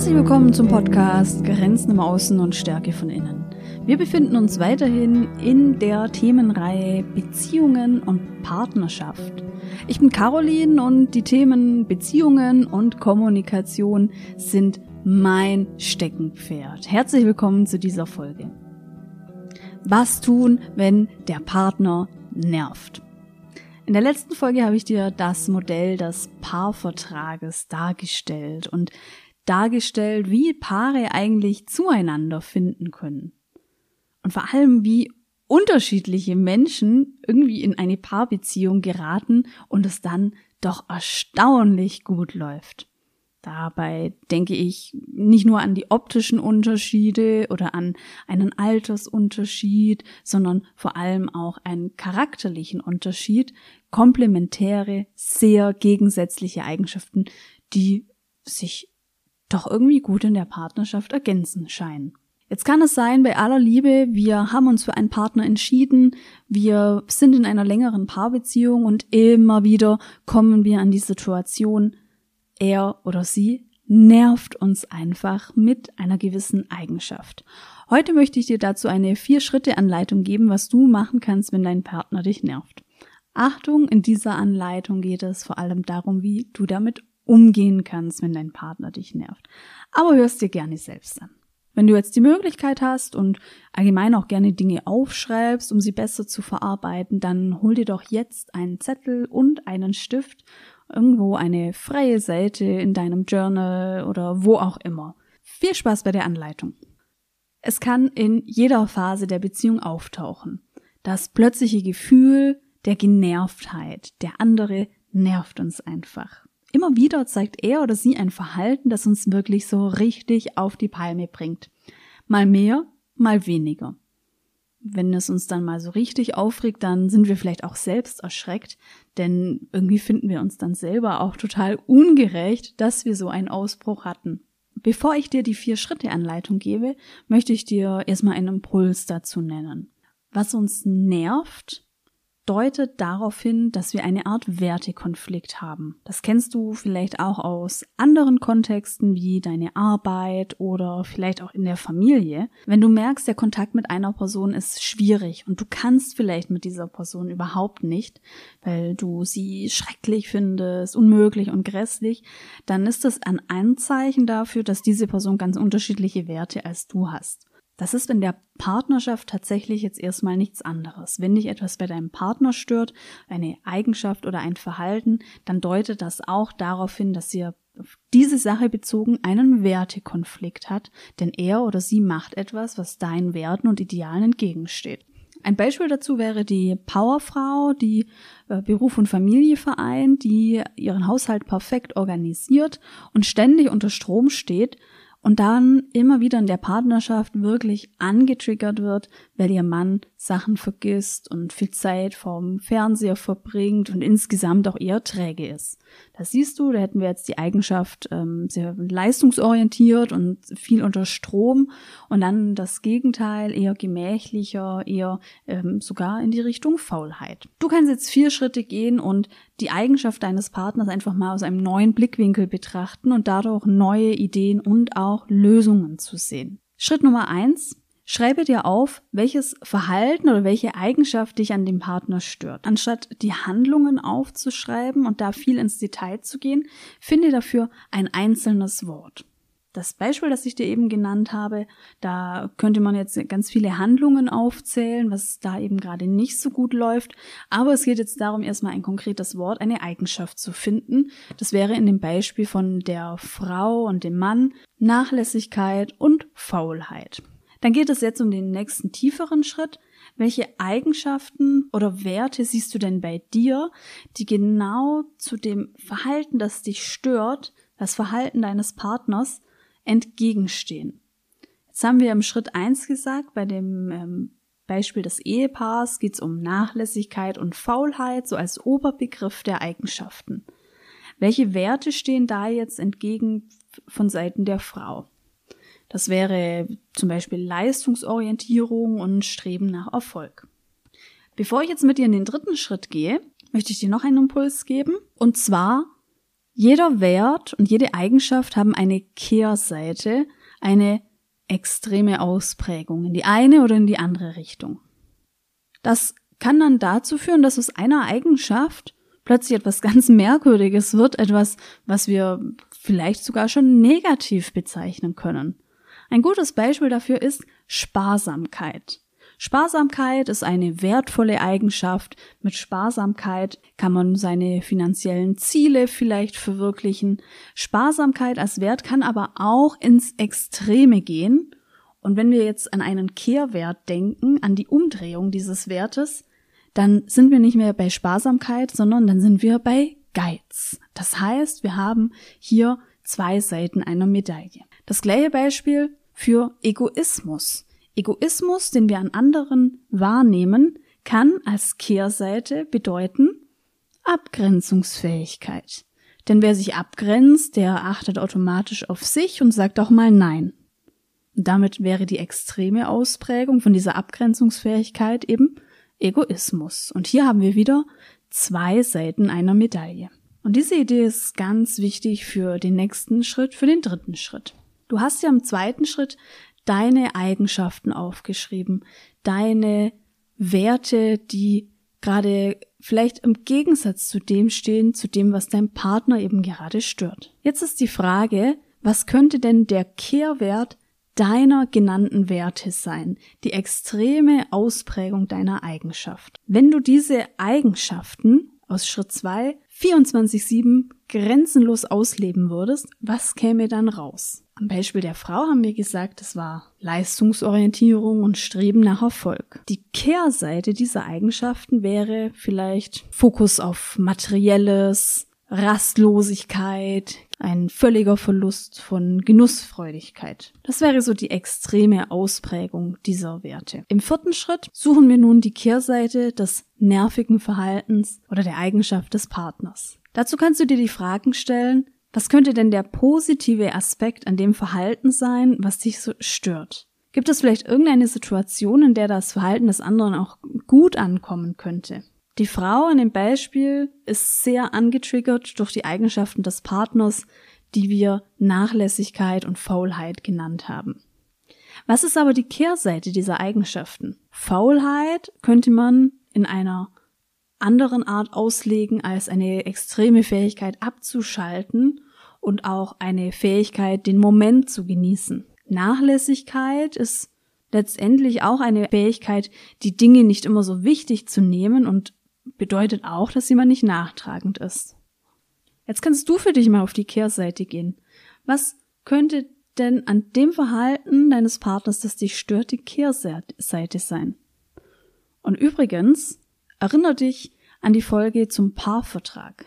Herzlich willkommen zum Podcast Grenzen im Außen und Stärke von innen. Wir befinden uns weiterhin in der Themenreihe Beziehungen und Partnerschaft. Ich bin Caroline und die Themen Beziehungen und Kommunikation sind mein Steckenpferd. Herzlich willkommen zu dieser Folge. Was tun, wenn der Partner nervt? In der letzten Folge habe ich dir das Modell des Paarvertrages dargestellt und dargestellt, wie Paare eigentlich zueinander finden können. Und vor allem, wie unterschiedliche Menschen irgendwie in eine Paarbeziehung geraten und es dann doch erstaunlich gut läuft. Dabei denke ich nicht nur an die optischen Unterschiede oder an einen Altersunterschied, sondern vor allem auch einen charakterlichen Unterschied, komplementäre, sehr gegensätzliche Eigenschaften, die sich doch irgendwie gut in der Partnerschaft ergänzen scheinen. Jetzt kann es sein, bei aller Liebe, wir haben uns für einen Partner entschieden, wir sind in einer längeren Paarbeziehung und immer wieder kommen wir an die Situation, er oder sie nervt uns einfach mit einer gewissen Eigenschaft. Heute möchte ich dir dazu eine Vier-Schritte-Anleitung geben, was du machen kannst, wenn dein Partner dich nervt. Achtung, in dieser Anleitung geht es vor allem darum, wie du damit umgehen kannst, wenn dein Partner dich nervt. Aber hörst dir gerne selbst an. Wenn du jetzt die Möglichkeit hast und allgemein auch gerne Dinge aufschreibst, um sie besser zu verarbeiten, dann hol dir doch jetzt einen Zettel und einen Stift irgendwo eine freie Seite in deinem Journal oder wo auch immer. Viel Spaß bei der Anleitung. Es kann in jeder Phase der Beziehung auftauchen. Das plötzliche Gefühl der Genervtheit. Der andere nervt uns einfach. Immer wieder zeigt er oder sie ein Verhalten, das uns wirklich so richtig auf die Palme bringt. Mal mehr, mal weniger wenn es uns dann mal so richtig aufregt, dann sind wir vielleicht auch selbst erschreckt, denn irgendwie finden wir uns dann selber auch total ungerecht, dass wir so einen Ausbruch hatten. Bevor ich dir die Vier-Schritte-Anleitung gebe, möchte ich dir erstmal einen Impuls dazu nennen. Was uns nervt, deutet darauf hin, dass wir eine Art Wertekonflikt haben. Das kennst du vielleicht auch aus anderen Kontexten wie deine Arbeit oder vielleicht auch in der Familie. Wenn du merkst, der Kontakt mit einer Person ist schwierig und du kannst vielleicht mit dieser Person überhaupt nicht, weil du sie schrecklich findest, unmöglich und grässlich, dann ist das ein Anzeichen dafür, dass diese Person ganz unterschiedliche Werte als du hast. Das ist in der Partnerschaft tatsächlich jetzt erstmal nichts anderes. Wenn dich etwas bei deinem Partner stört, eine Eigenschaft oder ein Verhalten, dann deutet das auch darauf hin, dass ihr auf diese Sache bezogen einen Wertekonflikt hat, denn er oder sie macht etwas, was deinen Werten und Idealen entgegensteht. Ein Beispiel dazu wäre die Powerfrau, die äh, Beruf und Familie vereint, die ihren Haushalt perfekt organisiert und ständig unter Strom steht, und dann immer wieder in der Partnerschaft wirklich angetriggert wird, weil ihr Mann Sachen vergisst und viel Zeit vorm Fernseher verbringt und insgesamt auch eher träge ist. Das siehst du, da hätten wir jetzt die Eigenschaft ähm, sehr leistungsorientiert und viel unter Strom und dann das Gegenteil, eher gemächlicher, eher ähm, sogar in die Richtung Faulheit. Du kannst jetzt vier Schritte gehen und die Eigenschaft deines Partners einfach mal aus einem neuen Blickwinkel betrachten und dadurch neue Ideen und auch Lösungen zu sehen. Schritt Nummer eins. Schreibe dir auf, welches Verhalten oder welche Eigenschaft dich an dem Partner stört. Anstatt die Handlungen aufzuschreiben und da viel ins Detail zu gehen, finde dafür ein einzelnes Wort das Beispiel, das ich dir eben genannt habe, da könnte man jetzt ganz viele Handlungen aufzählen, was da eben gerade nicht so gut läuft. Aber es geht jetzt darum, erstmal ein konkretes Wort, eine Eigenschaft zu finden. Das wäre in dem Beispiel von der Frau und dem Mann Nachlässigkeit und Faulheit. Dann geht es jetzt um den nächsten tieferen Schritt. Welche Eigenschaften oder Werte siehst du denn bei dir, die genau zu dem Verhalten, das dich stört, das Verhalten deines Partners, entgegenstehen. Jetzt haben wir im Schritt eins gesagt, bei dem ähm, Beispiel des Ehepaars geht es um Nachlässigkeit und Faulheit, so als Oberbegriff der Eigenschaften. Welche Werte stehen da jetzt entgegen von Seiten der Frau? Das wäre zum Beispiel Leistungsorientierung und Streben nach Erfolg. Bevor ich jetzt mit dir in den dritten Schritt gehe, möchte ich dir noch einen Impuls geben. Und zwar Jeder Wert und jede Eigenschaft haben eine Kehrseite, eine extreme Ausprägung in die eine oder in die andere Richtung. Das kann dann dazu führen, dass aus einer Eigenschaft plötzlich etwas ganz Merkwürdiges wird, etwas, was wir vielleicht sogar schon negativ bezeichnen können. Ein gutes Beispiel dafür ist Sparsamkeit. Sparsamkeit ist eine wertvolle Eigenschaft. Mit Sparsamkeit kann man seine finanziellen Ziele vielleicht verwirklichen. Sparsamkeit als Wert kann aber auch ins Extreme gehen. Und wenn wir jetzt an einen Kehrwert denken, an die Umdrehung dieses Wertes, dann sind wir nicht mehr bei Sparsamkeit, sondern dann sind wir bei Geiz. Das heißt, wir haben hier zwei Seiten einer Medaille. Das gleiche Beispiel für Egoismus. Egoismus, den wir an anderen wahrnehmen, kann als Kehrseite bedeuten Abgrenzungsfähigkeit. Denn wer sich abgrenzt, der achtet automatisch auf sich und sagt auch mal Nein. Damit wäre die extreme Ausprägung von dieser Abgrenzungsfähigkeit eben Egoismus. Und hier haben wir wieder zwei Seiten einer Medaille. Und diese Idee ist ganz wichtig für den nächsten Schritt, für den dritten Schritt. Du hast ja im zweiten Schritt deine Eigenschaften aufgeschrieben, deine Werte, die gerade vielleicht im Gegensatz zu dem stehen, zu dem, was dein Partner eben gerade stört. Jetzt ist die Frage, was könnte denn der Kehrwert deiner genannten Werte sein, die extreme Ausprägung deiner Eigenschaft. Wenn du diese Eigenschaften aus Schritt 2 24-7 grenzenlos ausleben würdest, was käme dann raus? Am Beispiel der Frau haben wir gesagt, es war Leistungsorientierung und Streben nach Erfolg. Die Kehrseite dieser Eigenschaften wäre vielleicht Fokus auf Materielles, Rastlosigkeit, ein völliger Verlust von Genussfreudigkeit. Das wäre so die extreme Ausprägung dieser Werte. Im vierten Schritt suchen wir nun die Kehrseite des nervigen Verhaltens oder der Eigenschaft des Partners. Dazu kannst du dir die Fragen stellen, was könnte denn der positive Aspekt an dem Verhalten sein, was dich so stört? Gibt es vielleicht irgendeine Situation, in der das Verhalten des anderen auch gut ankommen könnte? Die Frau in dem Beispiel ist sehr angetriggert durch die Eigenschaften des Partners, die wir Nachlässigkeit und Faulheit genannt haben. Was ist aber die Kehrseite dieser Eigenschaften? Faulheit könnte man in einer anderen Art auslegen als eine extreme Fähigkeit abzuschalten und auch eine Fähigkeit, den Moment zu genießen. Nachlässigkeit ist letztendlich auch eine Fähigkeit, die Dinge nicht immer so wichtig zu nehmen und bedeutet auch, dass jemand nicht nachtragend ist. Jetzt kannst du für dich mal auf die Kehrseite gehen. Was könnte denn an dem Verhalten deines Partners, das dich stört, die Kehrseite sein? Und übrigens, erinnere dich an die Folge zum Paarvertrag.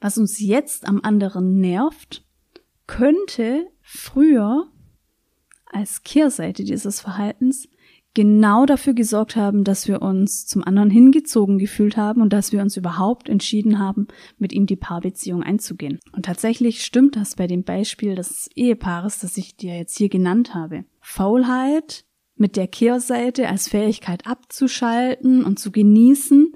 Was uns jetzt am anderen nervt, könnte früher als Kehrseite dieses Verhaltens genau dafür gesorgt haben, dass wir uns zum anderen hingezogen gefühlt haben und dass wir uns überhaupt entschieden haben, mit ihm die Paarbeziehung einzugehen. Und tatsächlich stimmt das bei dem Beispiel des Ehepaares, das ich dir jetzt hier genannt habe. Faulheit mit der Kehrseite als Fähigkeit abzuschalten und zu genießen,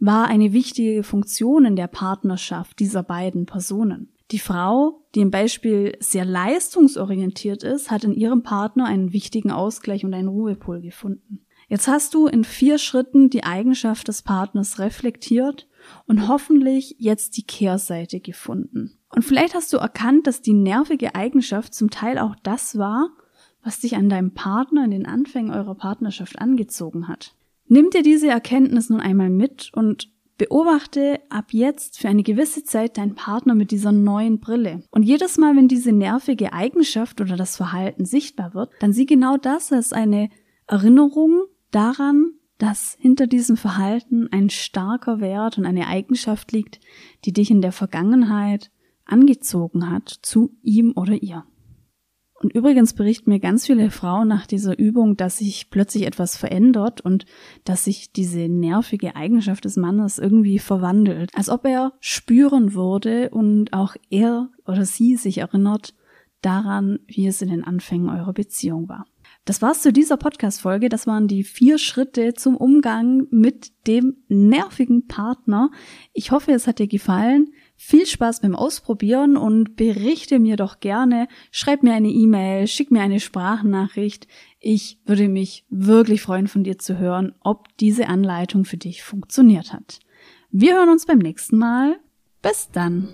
war eine wichtige Funktion in der Partnerschaft dieser beiden Personen. Die Frau, die im Beispiel sehr leistungsorientiert ist, hat in ihrem Partner einen wichtigen Ausgleich und einen Ruhepol gefunden. Jetzt hast du in vier Schritten die Eigenschaft des Partners reflektiert und hoffentlich jetzt die Kehrseite gefunden. Und vielleicht hast du erkannt, dass die nervige Eigenschaft zum Teil auch das war, was dich an deinem Partner in den Anfängen eurer Partnerschaft angezogen hat. Nimm dir diese Erkenntnis nun einmal mit und Beobachte ab jetzt für eine gewisse Zeit deinen Partner mit dieser neuen Brille. Und jedes Mal, wenn diese nervige Eigenschaft oder das Verhalten sichtbar wird, dann sieh genau das als eine Erinnerung daran, dass hinter diesem Verhalten ein starker Wert und eine Eigenschaft liegt, die dich in der Vergangenheit angezogen hat zu ihm oder ihr. Und übrigens berichten mir ganz viele Frauen nach dieser Übung, dass sich plötzlich etwas verändert und dass sich diese nervige Eigenschaft des Mannes irgendwie verwandelt. Als ob er spüren würde und auch er oder sie sich erinnert daran, wie es in den Anfängen eurer Beziehung war. Das war's zu dieser Podcast-Folge. Das waren die vier Schritte zum Umgang mit dem nervigen Partner. Ich hoffe, es hat dir gefallen. Viel Spaß beim Ausprobieren und berichte mir doch gerne, schreib mir eine E-Mail, schick mir eine Sprachnachricht. Ich würde mich wirklich freuen, von dir zu hören, ob diese Anleitung für dich funktioniert hat. Wir hören uns beim nächsten Mal. Bis dann.